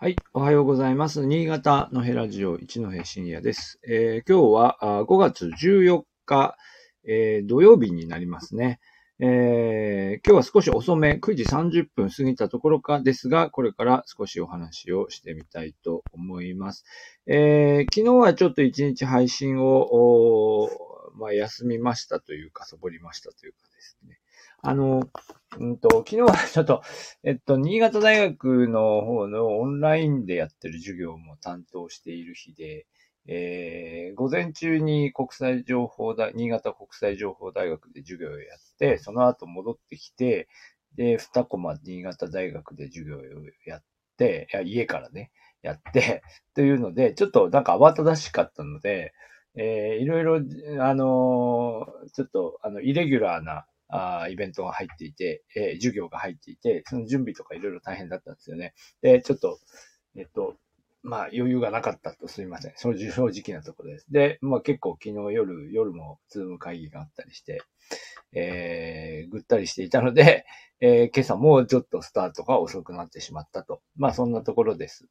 はい。おはようございます。新潟のヘラジオ一戸深夜です。えー今日はあ5月14日、えー土曜日になりますね。えー今日は少し遅め、9時30分過ぎたところかですが、これから少しお話をしてみたいと思います。え昨日はちょっと一日配信を、まあ、休みましたというか、サボりましたというかですね。あの、うんと、昨日はちょっと、えっと、新潟大学の方のオンラインでやってる授業も担当している日で、えー午前中に国際情報大、新潟国際情報大学で授業をやって、その後戻ってきて、で、二コマ新潟大学で授業をやって、いや家からね、やって、というので、ちょっとなんか慌ただしかったので、えーいろいろ、あのーちょっと、あの、イレギュラーな、あイベントが入っていて、えー授業が入っていて、その準備とかいろいろ大変だったんですよね。で、ちょっと、えっと、まあ余裕がなかったとすみません。正直正直なところです。で、まあ結構昨日夜、夜もズーム会議があったりして、えーぐったりしていたので、えー今朝もちょっとスタートが遅くなってしまったと。まあそんなところです。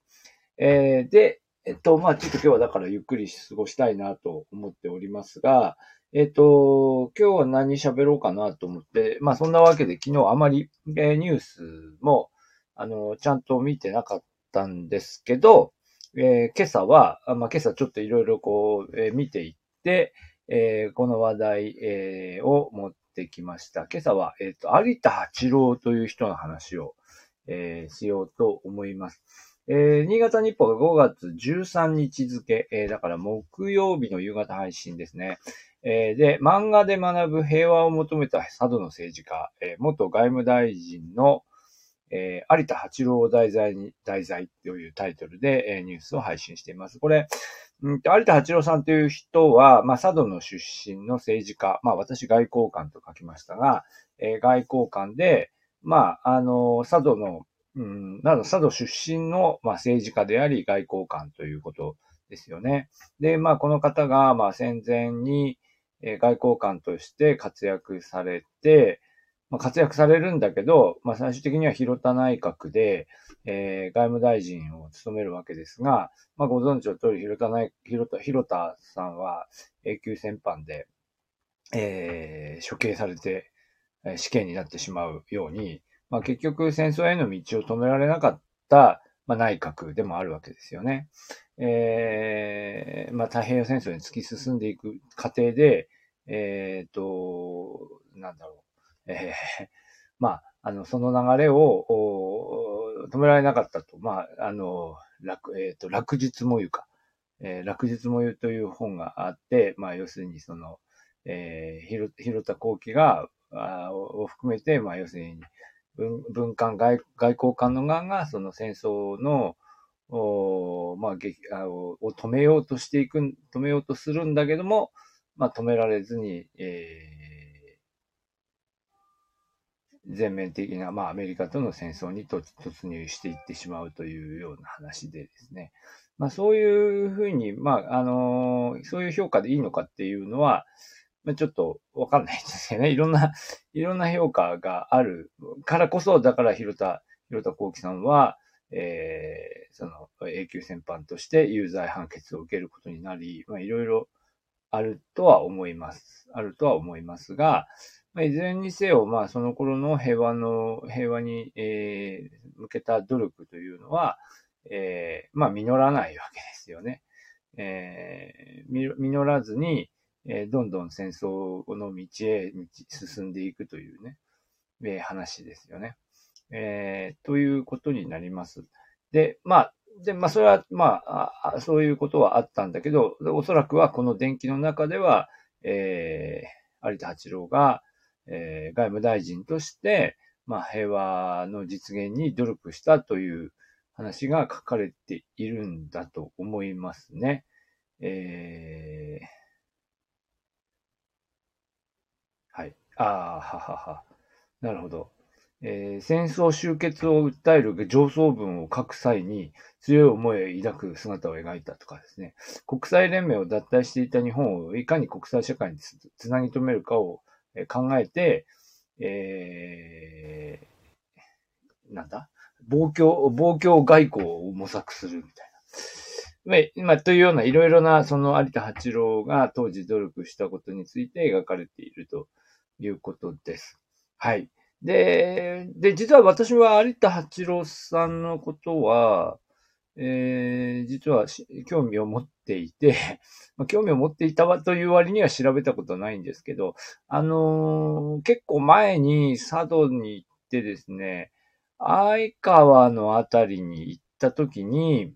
えーで、えっと、まあちょっと今日はだからゆっくり過ごしたいなと思っておりますが、えっと、今日は何喋ろうかなと思って、まあそんなわけで昨日あまり、えーニュースも、あの、ちゃんと見てなかったんですけど、えー今朝は、まあ今朝ちょっといろいろこう、えー見ていって、えーこの話題、えーを持ってきました。今朝は、えっ、と、有田八郎という人の話を、えーしようと思います。えー新潟日報が5月13日付、えーだから木曜日の夕方配信ですね。えで、漫画で学ぶ平和を求めた佐渡の政治家、え元外務大臣の、え有田八郎を題材に、題材というタイトルで、えニュースを配信しています。これ、ん有田八郎さんという人は、まあ、佐渡の出身の政治家、まあ、私外交官と書きましたが、え外交官で、まあ、あの、佐渡の、うん、など佐渡出身の、まあ、政治家であり外交官ということですよね。で、まあ、この方が、まあ、戦前に、え外交官として活躍されて、まあ、活躍されるんだけど、まあ、最終的には広田内閣で、えー外務大臣を務めるわけですが、まあ、ご存知の通り、広田内、広田、広田さんは永久戦犯で、えー処刑されて、え死刑になってしまうように、まあ、結局戦争への道を止められなかった、まあ、内閣でもあるわけですよね。えーまあ、太平洋戦争に突き進んでいく過程で、えっ、と、なんだろう、えー まあ、あの、その流れを、止められなかったと。まあ、あの、落、えっ、と、落日もゆか。えー落日もゆという本があって、まあ、要するにその、えー、広田幸喜が、あを含めて、まあ、要するに、文文官外、外交官の側が、その戦争の、おまあ、あを止めようとしていく、止めようとするんだけども、まあ、止められずに、えー全面的な、まあ、アメリカとの戦争に突突入していってしまうというような話でですね。まあ、そういうふうに、まあ、あのーそういう評価でいいのかっていうのは、まあ、ちょっとわかんないですよね。いろんな、いろんな評価があるからこそ、だから広田、広田幸喜さんは、えーその永久戦犯として有罪判決を受けることになり、まあ、いろいろあるとは思います。あるとは思いますが、まあ、いずれにせよ、まあ、その頃の平和の、平和に、えー向けた努力というのは、えーまあ、実らないわけですよね。えー実らずに、えーどんどん戦争の道へ進んでいくというね、えー話ですよね。えーということになります。で、まあ、で、まあ、それは、まあ、そういうことはあったんだけど、おそらくはこの電気の中では、えー有田八郎が、えー外務大臣として、まあ、平和の実現に努力したという話が書かれているんだと思いますね。えーはい。ああ、ははは。なるほど。えー戦争終結を訴える上層文を書く際に強い思いを抱く姿を描いたとかですね。国際連盟を脱退していた日本をいかに国際社会につつなぎ止めるかを考えて、えーなんだ？暴挙、暴挙外交を模索するみたいな。まあ、というようないろいろな、その有田八郎が当時努力したことについて描かれているということです。はい。で、で、実は私は有田八郎さんのことは、えー、実は興味を持っていて、まあ、興味を持っていたわという割には調べたことないんですけど、あのー、結構前に佐渡に行ってですね、相川のあたりに行った時に、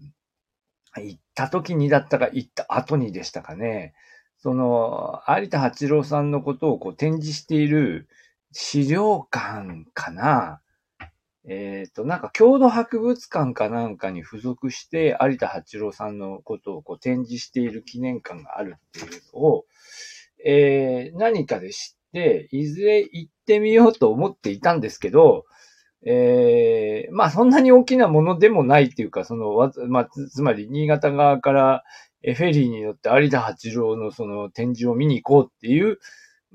行った時にだったか行った後にでしたかね、その、有田八郎さんのことをこう展示している資料館かな？えっ、ー、と、なんか郷土博物館かなんかに付属して、有田八郎さんのことをこう展示している記念館があるっていうのを、えー、何かで知って、いずれ行ってみようと思っていたんですけど、えー、まあそんなに大きなものでもないっていうか、その、まあ、つまり新潟側からフェリーに乗って有田八郎のその展示を見に行こうっていう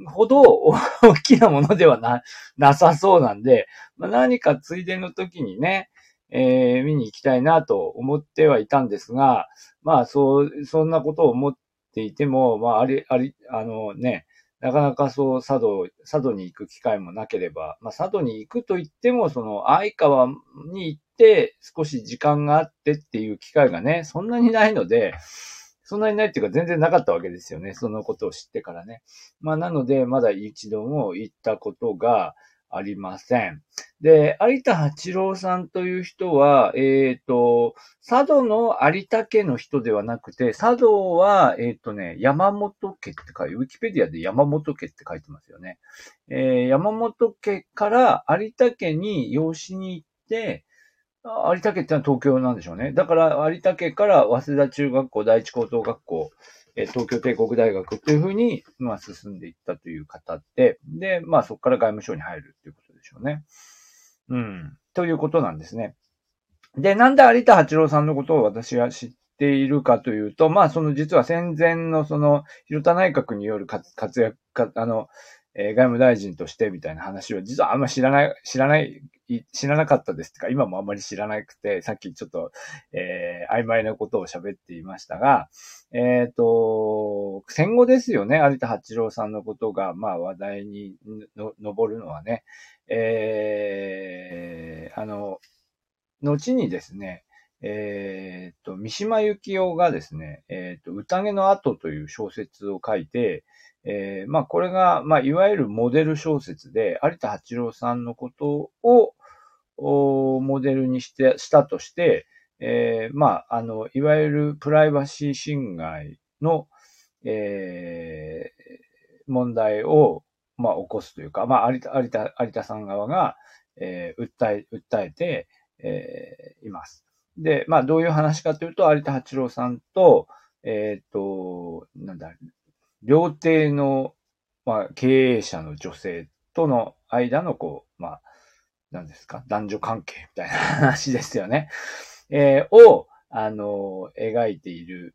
ほど大きなものではな、なさそうなんで、まあ、何かついでの時にね、えー、見に行きたいなと思ってはいたんですが、まあ、そう、そんなことを思っていても、まあ、あり、あり、あのね、なかなかそう、佐渡、佐渡に行く機会もなければ、まあ、佐渡に行くと言っても、その、相川に行って少し時間があってっていう機会がね、そんなにないので、そんなにないっていうか全然なかったわけですよね。そのことを知ってからね。まあなので、まだ一度も行ったことがありません。で、有田八郎さんという人は、えっ、ー、と、佐渡の有田家の人ではなくて、佐渡は、えっ、ー、とね、山本家って書いて、ウィキペディアで山本家って書いてますよね。えー、山本家から有田家に養子に行って、有田家ってのは東京なんでしょうね。だから、有田家から早稲田中学校、第一高等学校、え東京帝国大学っていうふうに、まあ、進んでいったという方で、で、まあ、そこから外務省に入るっていうことでしょうね。うん。ということなんですね。で、なんで有田八郎さんのことを私は知っているかというと、まあ、その実は戦前のその、広田内閣による活躍、あの、え、外務大臣としてみたいな話を実はあんま知らない、知らない、知らなかったです。ってか、今もあんまり知らなくて、さっきちょっと、えー、曖昧なことを喋っていましたが、えっ、ー、と、戦後ですよね、有田八郎さんのことが、まあ話題にの上るのはね、えー、あの、後にですね、えっ、ー、と、三島由紀夫がですね、えっ、ー、と、宴の後という小説を書いて、えー、まあ、これが、まあ、いわゆるモデル小説で、有田八郎さんのことを、モデルにして、したとして、えー、まあ、あの、いわゆるプライバシー侵害の、えー、問題を、まあ、起こすというか、まあ、有田、有田、有田さん側が、えー、訴え、訴えて、えー、います。で、まあ、どういう話かというと、有田八郎さんと、えっ、ー、と、なんだ、料亭の、まあ、経営者の女性との間の、こう、まあ、何ですか、男女関係みたいな話ですよね。えー、を、あの、描いている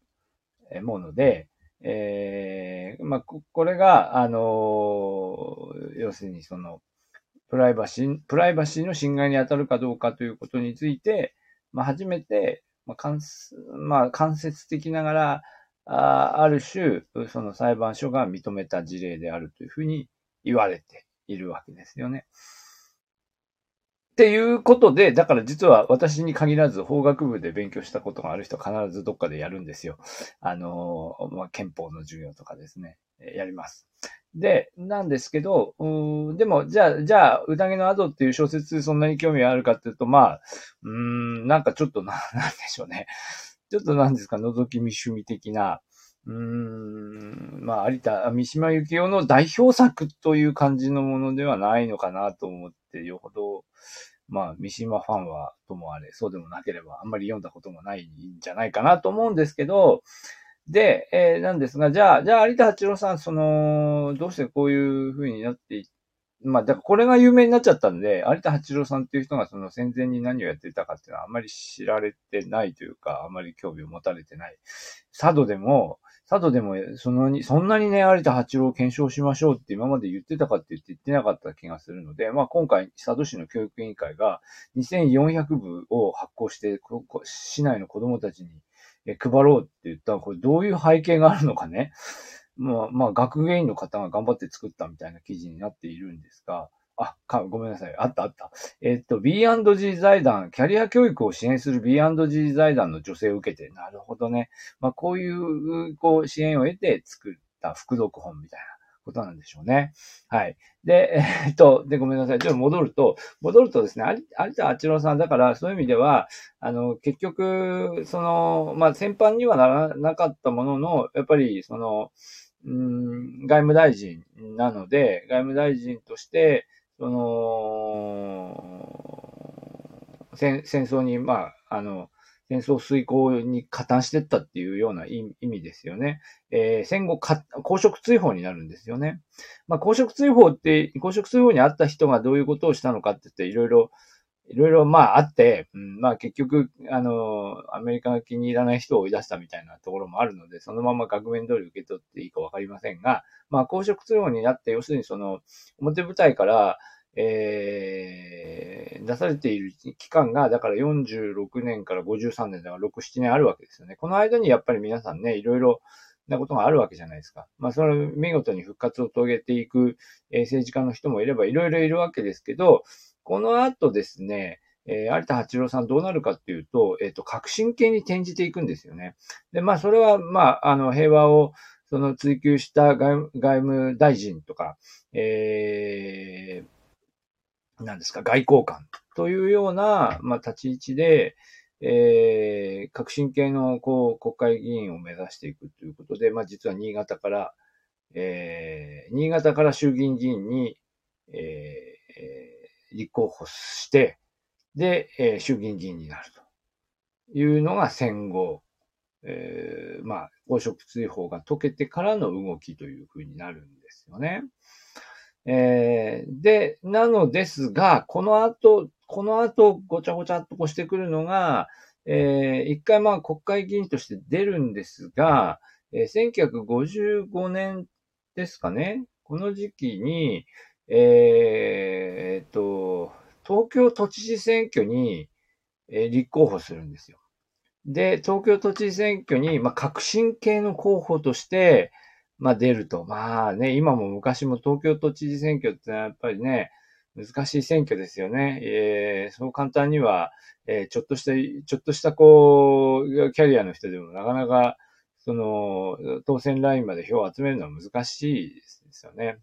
もので、えー、まあ、これが、あの、要するにその、プライバシー、プライバシーの侵害に当たるかどうかということについて、まあ、初めて、まあ、間まあ、間接的ながら、あある種、その裁判所が認めた事例であるというふうに言われているわけですよね。っていうことで、だから実は私に限らず法学部で勉強したことがある人必ずどっかでやるんですよ。あの、まあ、憲法の授業とかですね。やります。で、なんですけど、うんでも、じゃあ、じゃあ、宴の後っていう小説そんなに興味あるかっていうと、まあ、うん、なんかちょっとな、なんでしょうね。ちょっとなんですか、覗き見趣味的な、うん、まあ、有田、三島由紀夫の代表作という感じのものではないのかなと思ってって、よほど、まあ、三島ファンはともあれ、そうでもなければ、あんまり読んだこともないんじゃないかなと思うんですけど、で、えー、なんですが、じゃあ、じゃあ、有田八郎さん、その、どうしてこういう風になっていっまあ、だからこれが有名になっちゃったんで、有田八郎さんっていう人がその戦前に何をやっていたかっていうのはあんまり知られてないというか、あんまり興味を持たれてない。佐渡でも、佐渡でもそのに、そんなにね、有田八郎を検証しましょうって今まで言ってたかって言って言ってなかった気がするので、まあ今回、佐渡市の教育委員会が2400部を発行して、市内の子供たちに配ろうって言ったら、これどういう背景があるのかね。まあ、まあ、学芸員の方が頑張って作ったみたいな記事になっているんですが、あ、か、ごめんなさい。あったあった。えっと、B&G 財団、キャリア教育を支援する B&G 財団の女性を受けて、なるほどね。まあ、こういう、こう、支援を得て作った副読本みたいなことなんでしょうね。はい。で、えっと、で、ごめんなさい。ちょっと戻ると、戻るとですね、有田八郎さん、だからそういう意味では、あの、結局、その、まあ、先般にはならなかったものの、やっぱり、その、うん、外務大臣なので、外務大臣として、その、戦争に、まあ、あの、戦争遂行に加担してったっていうような意味ですよね。えー、戦後か、公職追放になるんですよね。まあ、公職追放って、公職追放にあった人がどういうことをしたのかって言って、いろいろいろいろまああって、うん、まあ結局、あの、アメリカが気に入らない人を追い出したみたいなところもあるので、そのまま額面通り受け取っていいかわかりませんが、まあ公職通報になって、要するにその、表舞台から、えー、出されている期間が、だから46年から53年だから6、7年あるわけですよね。この間にやっぱり皆さんね、いろいろなことがあるわけじゃないですか。まあ、それ見事に復活を遂げていく、えー、政治家の人もいれば、いろいろいるわけですけど、この後ですね、えー、有田八郎さんどうなるかっていうと、えっ、ー、と、革新系に転じていくんですよね。で、まあ、それは、まあ、あの、平和を、その追求した外務大臣とか、えー、何ですか、外交官というような、まあ、立ち位置で、えー、革新系の、こう、国会議員を目指していくということで、まあ、実は新潟から、えー、新潟から衆議院議員に、えー、立候補して、で、えー、衆議院議員になるというのが戦後、えー、まあ、公職追放が解けてからの動きというふうになるんですよね。えー、で、なのですが、この後、この後、ごちゃごちゃっとこしてくるのが、えー、一回まあ国会議員として出るんですが、えー、1955年ですかね、この時期に、えー、と、東京都知事選挙に、えー、立候補するんですよ。で、東京都知事選挙に、まあ、革新系の候補として、まあ、出ると。まあね、今も昔も東京都知事選挙ってやっぱりね、難しい選挙ですよね。えー、そう簡単には、えー、ちょっとした、ちょっとしたこう、キャリアの人でもなかなか、その、当選ラインまで票を集めるのは難しいですよね。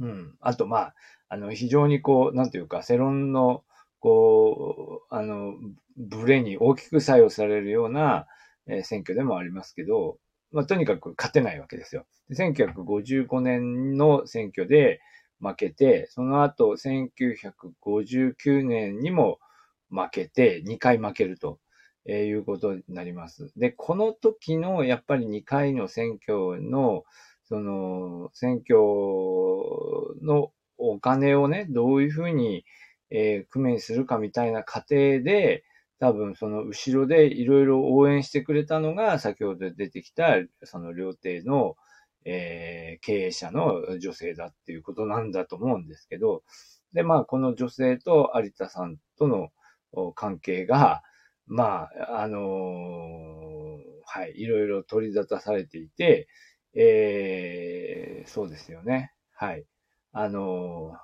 うん。あと、まあ、あの、非常にこう、なんていうか、世論の、こう、あの、ブレに大きく作用されるような、えー、選挙でもありますけど、まあ、とにかく勝てないわけですよ。1955年の選挙で負けて、その後、1959年にも負けて、2回負けると。え、いうことになります。で、この時のやっぱり2回の選挙の、その、選挙のお金をね、どういうふうに、えー、工面するかみたいな過程で、多分その後ろでいろいろ応援してくれたのが、先ほど出てきた、その料亭の、えー、経営者の女性だっていうことなんだと思うんですけど、で、まあ、この女性と有田さんとの関係が、まあ、あのー、はい、いろいろ取り沙汰されていて、えー、そうですよね。はい。あのー、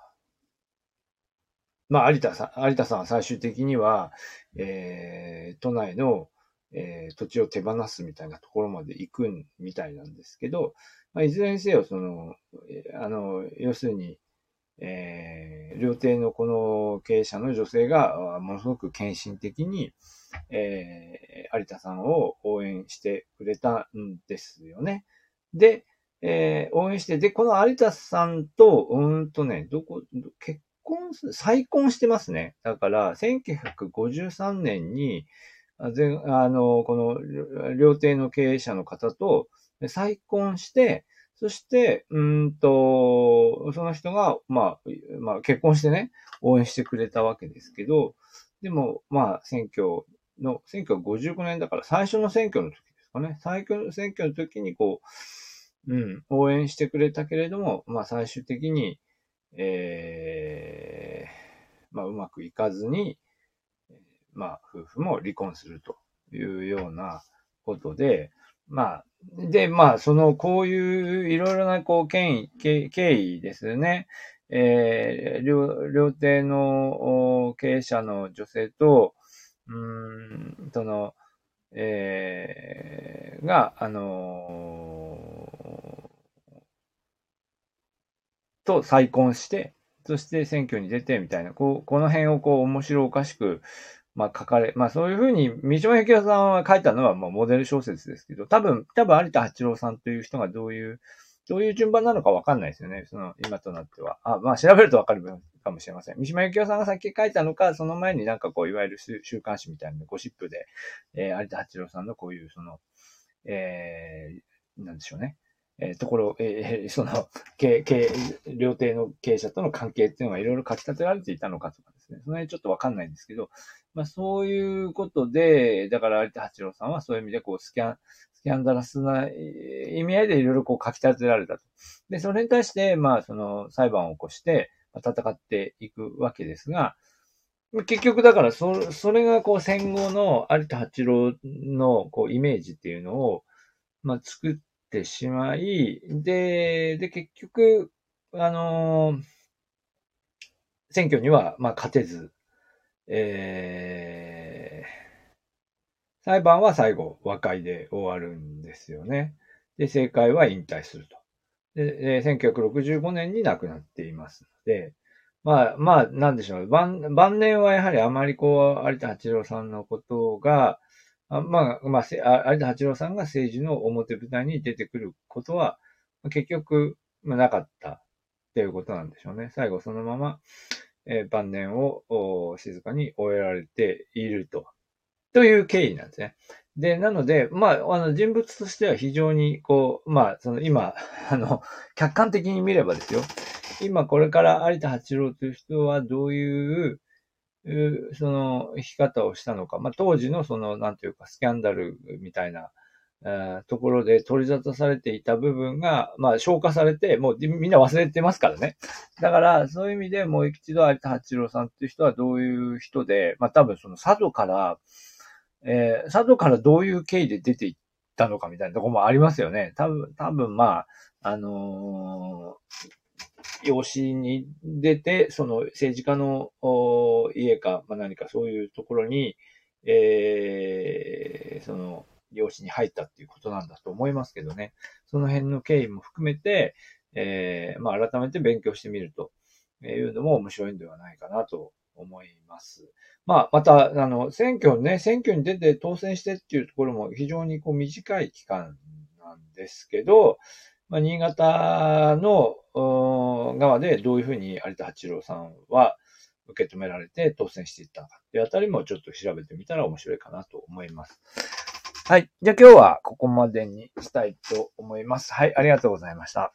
まあ、有田さん、有田さんは最終的には、えー、都内の、えー、土地を手放すみたいなところまで行くみたいなんですけど、まあ、いずれにせよ、その、あの、要するに、えー、料亭のこの経営者の女性が、ものすごく献身的に、えー、有田さんを応援してくれたんですよね。で、えー、応援して、で、この有田さんと、うんとね、どこ、結婚す、再婚してますね。だから、1953年に、ああの、この、料亭の経営者の方と再婚して、そして、うんと、その人が、まあ、まあ、結婚してね、応援してくれたわけですけど、でも、まあ、選挙の、1955年だから最初の選挙の時ですかね。選挙、選挙の時にこう、うん、応援してくれたけれども、まあ最終的に、ええー、まあうまくいかずに、まあ夫婦も離婚するというようなことで、まあ、で、まあ、その、こういういろいろな、こう、権威、経緯ですね。えー、両、両手の経営者の女性と、うん、その、えー、が、あのと再婚して、そして選挙に出てみたいな、こう、この辺をこう面白おかしく、まあ書かれ、まあそういうふうに、三島由紀夫さんは書いたのはまあモデル小説ですけど、多分、多分有田八郎さんという人がどういう、どういう順番なのかわかんないですよね。その、今となっては。あ、まあ調べるとわかるかもしれません。三島由紀夫さんが先書いたのか、その前になんかこう、いわゆる週刊誌みたいなゴシップで、えー、有田八郎さんのこういう、その、えー、なんでしょうね。えー、ところ、えー、その、経、経、料亭の経営者との関係っていうのがいろいろ書き立てられていたのかとかですね。その辺ちょっとわかんないんですけど、まあそういうことで、だから有田八郎さんはそういう意味でこうスキャン、スキャンダラスな意味合いでいろいろこう書き立てられたと。で、それに対して、まあその裁判を起こして、戦っていくわけですが、結局だからそ、それがこう戦後の有田八郎のこうイメージっていうのを、まあ作ってしまい、で、で、結局、あの、選挙にはまあ勝てず、えー、裁判は最後、和解で終わるんですよね。で、政界は引退すると。で、1965年に亡くなっていますので、まあ、まあ、なんでしょう。晩晩年はやはりあまりこう、有田八郎さんのことが、あまあ、まあ、有田八郎さんが政治の表舞台に出てくることは、結局、まあ、なかったっていうことなんでしょうね。最後そのまま、えー、晩年を静かに終えられていると。という経緯なんですね。で、なので、まあ、あの、人物としては非常に、こう、まあ、その今、あの、客観的に見ればですよ。今、これから有田八郎という人はどういうう、その、生き方をしたのか。まあ、当時のその、なんていうか、スキャンダルみたいな、ところで取り沙汰されていた部分が、まあ、消化されて、もうみんな忘れてますからね。だから、そういう意味でもう一度有田八郎さんっていう人はどういう人で、まあ多分その佐渡から、えー、佐渡からどういう経緯で出ていったのかみたいなところもありますよね。多分、多分まあ、あのー、養子に出て、その政治家の家か、まあ、何かそういうところに、えー、その、養子に入ったっていうことなんだと思いますけどね。その辺の経緯も含めて、えー、まあ改めて勉強してみるというのも面白いんではないかなと思います。まあ、また、あの、選挙ね、選挙に出て当選してっていうところも非常にこう短い期間なんですけど、まあ、新潟の側でどういうふうに有田八郎さんは受け止められて当選していったのかっていうあたりもちょっと調べてみたら面白いかなと思います。はい。じゃあ今日はここまでにしたいと思います。はい。ありがとうございました。